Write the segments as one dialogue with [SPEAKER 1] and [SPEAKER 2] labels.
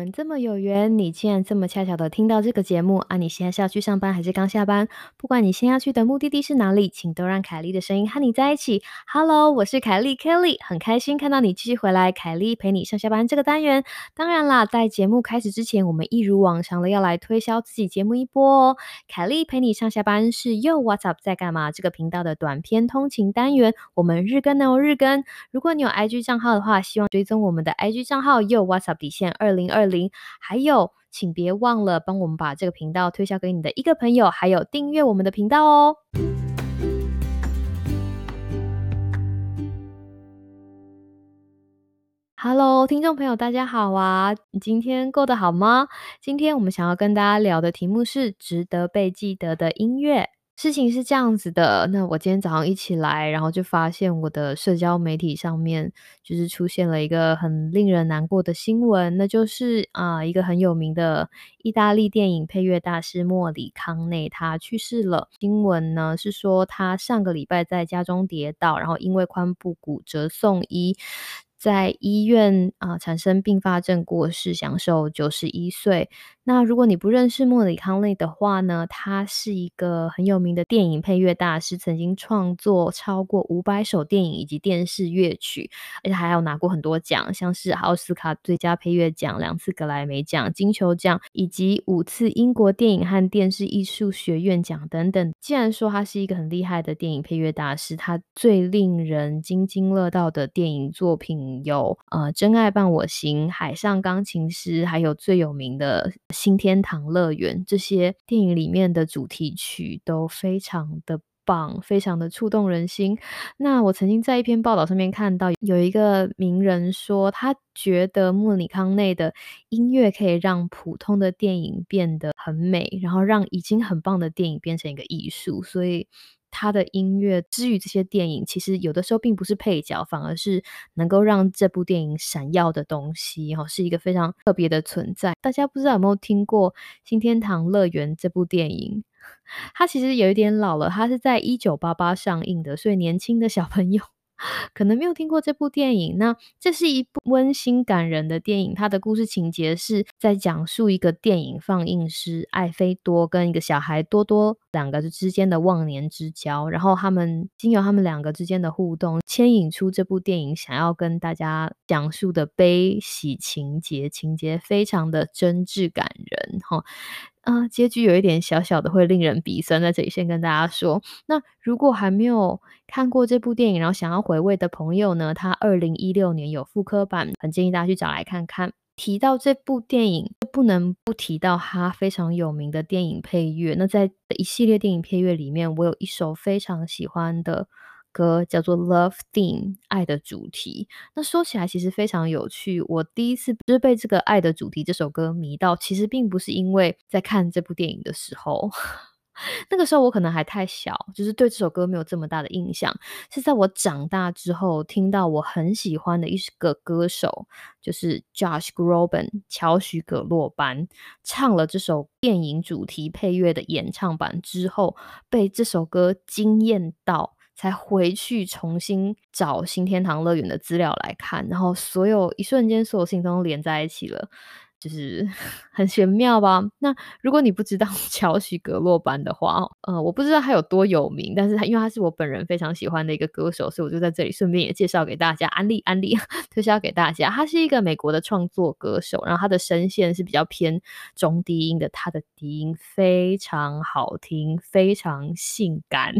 [SPEAKER 1] 们这么有缘，你竟然这么恰巧的听到这个节目啊！你现在是要去上班还是刚下班？不管你先要去的目的地是哪里，请都让凯莉的声音和你在一起。Hello，我是凯莉 Kelly，很开心看到你继续回来。凯莉陪你上下班这个单元，当然啦，在节目开始之前，我们一如往常的要来推销自己节目一波哦。凯莉陪你上下班是又 What's up 在干嘛？这个频道的短篇通勤单元，我们日更哦，日更。如果你有 IG 账号的话，希望追踪我们的 IG 账号又 What's up 底线二零二零，还有，请别忘了帮我们把这个频道推销给你的一个朋友，还有订阅我们的频道哦。Hello，听众朋友，大家好啊！你今天过得好吗？今天我们想要跟大家聊的题目是值得被记得的音乐。事情是这样子的，那我今天早上一起来，然后就发现我的社交媒体上面就是出现了一个很令人难过的新闻，那就是啊，一个很有名的意大利电影配乐大师莫里康内他去世了。新闻呢是说他上个礼拜在家中跌倒，然后因为髋部骨折送医。在医院啊产生并发症过世，享受九十一岁。那如果你不认识莫里康内的话呢，他是一个很有名的电影配乐大师，曾经创作超过五百首电影以及电视乐曲，而且还有拿过很多奖，像是奥斯卡最佳配乐奖、两次格莱美奖、金球奖以及五次英国电影和电视艺术学院奖等等。既然说他是一个很厉害的电影配乐大师，他最令人津津乐道的电影作品。有呃，《真爱伴我行》、《海上钢琴师》，还有最有名的《新天堂乐园》，这些电影里面的主题曲都非常的棒，非常的触动人心。那我曾经在一篇报道上面看到，有一个名人说，他觉得莫里康内的音乐可以让普通的电影变得很美，然后让已经很棒的电影变成一个艺术，所以。他的音乐之于这些电影，其实有的时候并不是配角，反而是能够让这部电影闪耀的东西，哈，是一个非常特别的存在。大家不知道有没有听过《新天堂乐园》这部电影？它其实有一点老了，它是在一九八八上映的，所以年轻的小朋友。可能没有听过这部电影，那这是一部温馨感人的电影。它的故事情节是在讲述一个电影放映师艾菲多跟一个小孩多多两个之间的忘年之交，然后他们经由他们两个之间的互动，牵引出这部电影想要跟大家讲述的悲喜情节，情节非常的真挚感人，哈。啊，结局有一点小小的会令人鼻酸，在这里先跟大家说。那如果还没有看过这部电影，然后想要回味的朋友呢，它二零一六年有复刻版，很建议大家去找来看看。提到这部电影，不能不提到它非常有名的电影配乐。那在一系列电影配乐里面，我有一首非常喜欢的。歌叫做《Love Theme》爱的主题。那说起来其实非常有趣。我第一次就是被这个爱的主题这首歌迷到，其实并不是因为在看这部电影的时候，那个时候我可能还太小，就是对这首歌没有这么大的印象。是在我长大之后，听到我很喜欢的一个歌手，就是 Josh Groban 乔许葛洛班唱了这首电影主题配乐的演唱版之后，被这首歌惊艳到。才回去重新找新天堂乐园的资料来看，然后所有一瞬间，所有事情都连在一起了，就是 很玄妙吧？那如果你不知道 乔许格洛班的话，呃，我不知道他有多有名，但是他因为他是我本人非常喜欢的一个歌手，所以我就在这里顺便也介绍给大家，安利安利 推销给大家。他是一个美国的创作歌手，然后他的声线是比较偏中低音的，他的低音非常好听，非常性感。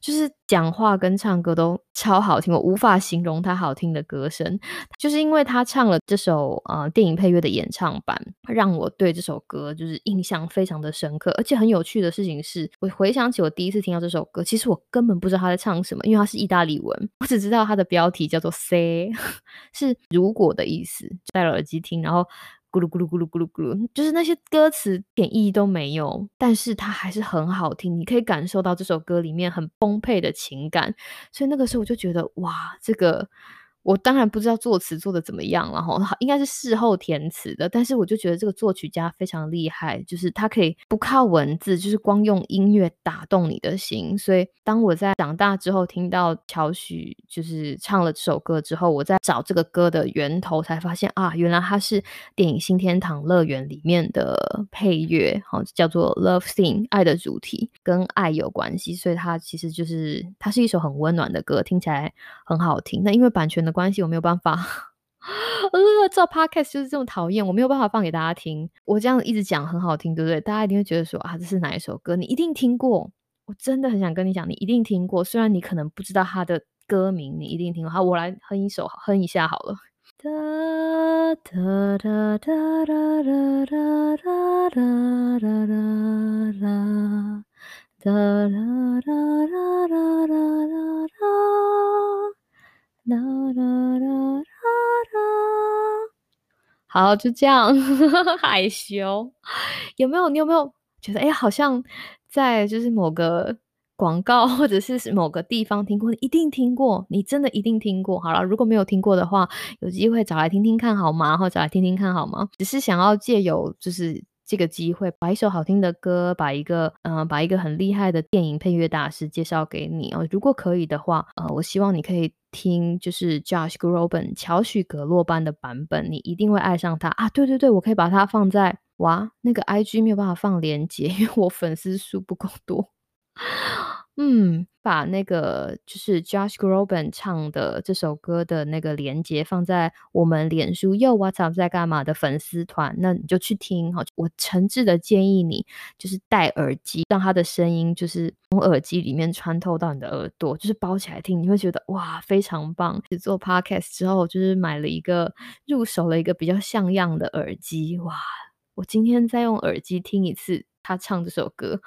[SPEAKER 1] 就是讲话跟唱歌都超好听，我无法形容他好听的歌声。就是因为他唱了这首呃电影配乐的演唱版，让我对这首歌就是印象非常的深刻。而且很有趣的事情是，我回想起我第一次听到这首歌，其实我根本不知道他在唱什么，因为它是意大利文，我只知道它的标题叫做 “say”，是如果的意思。戴了耳机听，然后。咕噜咕噜咕噜咕噜咕噜，就是那些歌词点意义都没有，但是它还是很好听，你可以感受到这首歌里面很崩沛的情感，所以那个时候我就觉得哇，这个我当然不知道作词做的怎么样了哈，应该是事后填词的，但是我就觉得这个作曲家非常厉害，就是他可以不靠文字，就是光用音乐打动你的心。所以当我在长大之后听到乔许就是唱了这首歌之后，我在找这个歌的源头，才发现啊，原来它是电影《新天堂乐园》里面的配乐，好叫做 Love Theme，爱的主题跟爱有关系，所以它其实就是它是一首很温暖的歌，听起来很好听。那因为版权的的。关系我没有办法，呃，做 podcast 就是这么讨厌，我没有办法放给大家听。我这样一直讲很好听，对不对？大家一定会觉得说啊，这是哪一首歌？你一定听过。我真的很想跟你讲，你一定听过。虽然你可能不知道它的歌名，你一定听过。好，我来哼一首，哼一下好了。哒哒哒哒哒哒哒。啦啦啦啦，好，就这样，害羞，有没有？你有没有觉得，哎，好像在就是某个广告或者是某个地方听过？你一定听过，你真的一定听过。好了，如果没有听过的话，有机会找来听听看好吗？或找来听听看好吗？只是想要借由就是。这个机会，把一首好听的歌，把一个嗯，把一个很厉害的电影配乐大师介绍给你哦。如果可以的话，呃，我希望你可以听，就是 Josh Groban 乔许格洛班的版本，你一定会爱上他啊！对对对，我可以把它放在哇，那个 IG 没有办法放链接，因为我粉丝数不够多。嗯，把那个就是 Josh Groban 唱的这首歌的那个连接放在我们脸书又 What's Up 在干嘛的粉丝团，那你就去听哈。我诚挚的建议你，就是戴耳机，让他的声音就是从耳机里面穿透到你的耳朵，就是包起来听，你会觉得哇，非常棒。做 Podcast 之后，就是买了一个入手了一个比较像样的耳机，哇，我今天再用耳机听一次他唱这首歌。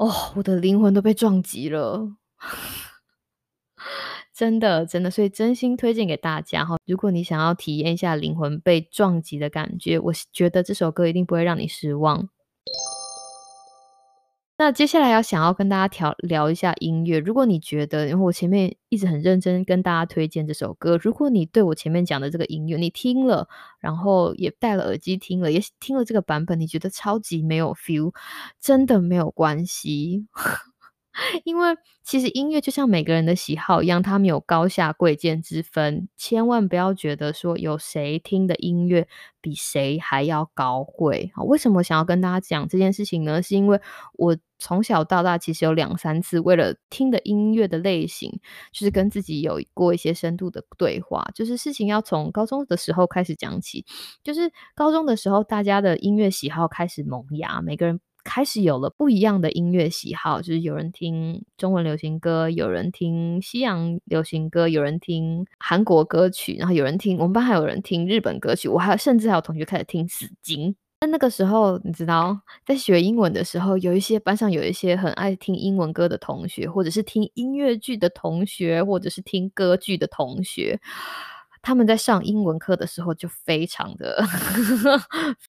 [SPEAKER 1] 哦，我的灵魂都被撞击了，真的，真的，所以真心推荐给大家哈。如果你想要体验一下灵魂被撞击的感觉，我觉得这首歌一定不会让你失望。那接下来要想要跟大家调聊一下音乐。如果你觉得，因为我前面一直很认真跟大家推荐这首歌，如果你对我前面讲的这个音乐你听了，然后也戴了耳机听了，也听了这个版本，你觉得超级没有 feel，真的没有关系。因为其实音乐就像每个人的喜好一样，它们有高下贵贱之分。千万不要觉得说有谁听的音乐比谁还要高贵。好，为什么想要跟大家讲这件事情呢？是因为我从小到大其实有两三次为了听的音乐的类型，就是跟自己有过一些深度的对话。就是事情要从高中的时候开始讲起，就是高中的时候大家的音乐喜好开始萌芽，每个人。开始有了不一样的音乐喜好，就是有人听中文流行歌，有人听西洋流行歌，有人听韩国歌曲，然后有人听我们班还有人听日本歌曲，我还有甚至还有同学开始听死金。那那个时候，你知道，在学英文的时候，有一些班上有一些很爱听英文歌的同学，或者是听音乐剧的同学，或者是听歌剧的同学。他们在上英文课的时候就非常的，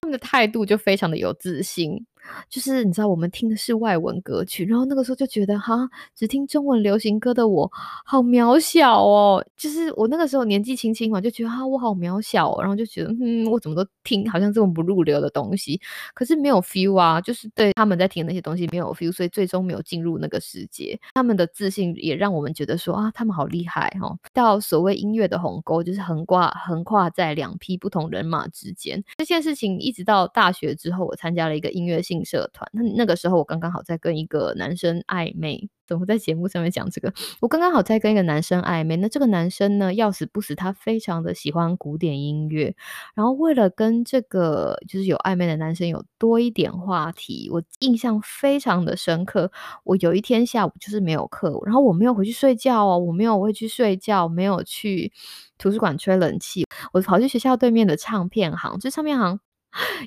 [SPEAKER 1] 他们的态度就非常的有自信。就是你知道，我们听的是外文歌曲，然后那个时候就觉得，哈，只听中文流行歌的我好渺小哦。就是我那个时候年纪轻轻嘛，就觉得哈，我好渺小，哦然后就觉得，嗯，我怎么都听好像这么不入流的东西，可是没有 feel 啊，就是对他们在听那些东西没有 feel，所以最终没有进入那个世界。他们的自信也让我们觉得说啊，他们好厉害哈。到所谓音乐的鸿沟，就是横挂横跨在两批不同人马之间。这件事情一直到大学之后，我参加了一个音乐性。进社团，那那个时候我刚刚好在跟一个男生暧昧，怎么在节目上面讲这个？我刚刚好在跟一个男生暧昧，那这个男生呢，要死不死，他非常的喜欢古典音乐，然后为了跟这个就是有暧昧的男生有多一点话题，我印象非常的深刻。我有一天下午就是没有课，然后我没有回去睡觉哦，我没有回去睡觉，没有去图书馆吹冷气，我跑去学校对面的唱片行，这唱片行。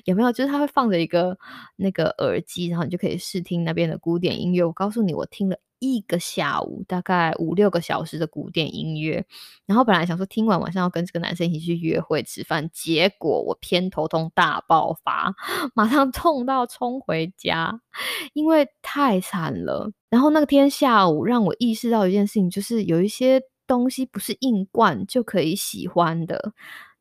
[SPEAKER 1] 有没有？就是他会放着一个那个耳机，然后你就可以试听那边的古典音乐。我告诉你，我听了一个下午，大概五六个小时的古典音乐。然后本来想说听完晚上要跟这个男生一起去约会吃饭，结果我偏头痛大爆发，马上痛到冲回家，因为太惨了。然后那天下午让我意识到一件事情，就是有一些东西不是硬灌就可以喜欢的。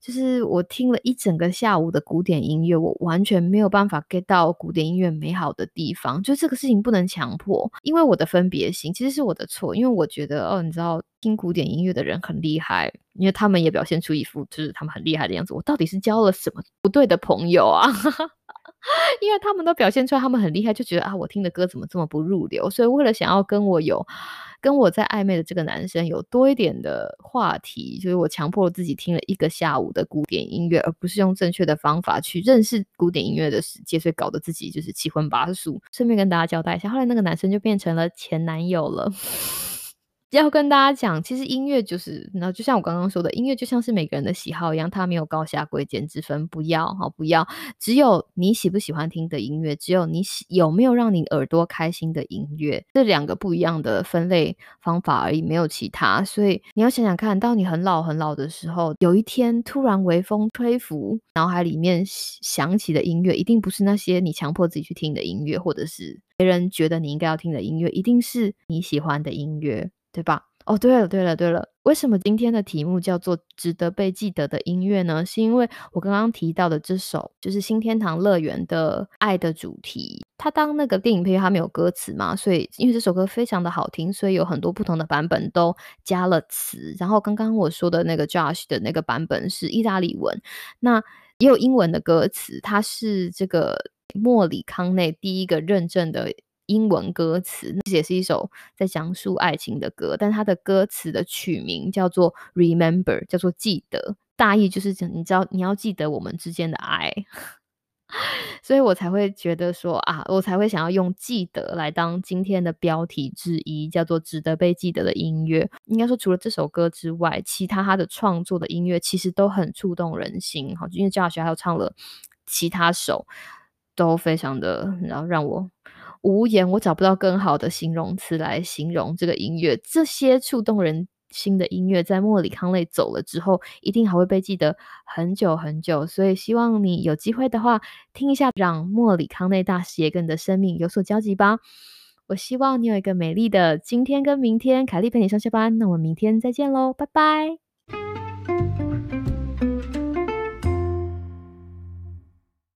[SPEAKER 1] 就是我听了一整个下午的古典音乐，我完全没有办法 get 到古典音乐美好的地方。就这个事情不能强迫，因为我的分别心其实是我的错。因为我觉得哦，你知道听古典音乐的人很厉害，因为他们也表现出一副就是他们很厉害的样子。我到底是交了什么不对的朋友啊？因为他们都表现出来他们很厉害，就觉得啊，我听的歌怎么这么不入流？所以为了想要跟我有跟我在暧昧的这个男生有多一点的话题，所以我强迫自己听了一个下午的古典音乐，而不是用正确的方法去认识古典音乐的世界，所以搞得自己就是七荤八素。顺便跟大家交代一下，后来那个男生就变成了前男友了。要跟大家讲，其实音乐就是，那就像我刚刚说的，音乐就像是每个人的喜好一样，它没有高下贵贱之分。不要哈，不要，只有你喜不喜欢听的音乐，只有你喜有没有让你耳朵开心的音乐，这两个不一样的分类方法而已，没有其他。所以你要想想看，到你很老很老的时候，有一天突然微风吹拂，脑海里面响起的音乐，一定不是那些你强迫自己去听的音乐，或者是别人觉得你应该要听的音乐，一定是你喜欢的音乐。对吧？哦，对了，对了，对了，为什么今天的题目叫做“值得被记得的音乐”呢？是因为我刚刚提到的这首就是新天堂乐园的爱的主题。它当那个电影配乐，它没有歌词嘛，所以因为这首歌非常的好听，所以有很多不同的版本都加了词。然后刚刚我说的那个 Josh 的那个版本是意大利文，那也有英文的歌词。它是这个莫里康内第一个认证的。英文歌词，这也是一首在讲述爱情的歌，但它的歌词的曲名叫做 Remember，叫做记得，大意就是讲，你知道你要记得我们之间的爱，所以我才会觉得说啊，我才会想要用记得来当今天的标题之一，叫做值得被记得的音乐。应该说，除了这首歌之外，其他他的创作的音乐其实都很触动人心。好，因为教学还有唱了其他首，都非常的，然后让我。无言，我找不到更好的形容词来形容这个音乐。这些触动人心的音乐，在莫里康内走了之后，一定还会被记得很久很久。所以，希望你有机会的话，听一下，让莫里康内大师也跟你的生命有所交集吧。我希望你有一个美丽的今天跟明天。凯莉陪你上下班，那我们明天再见喽，拜拜。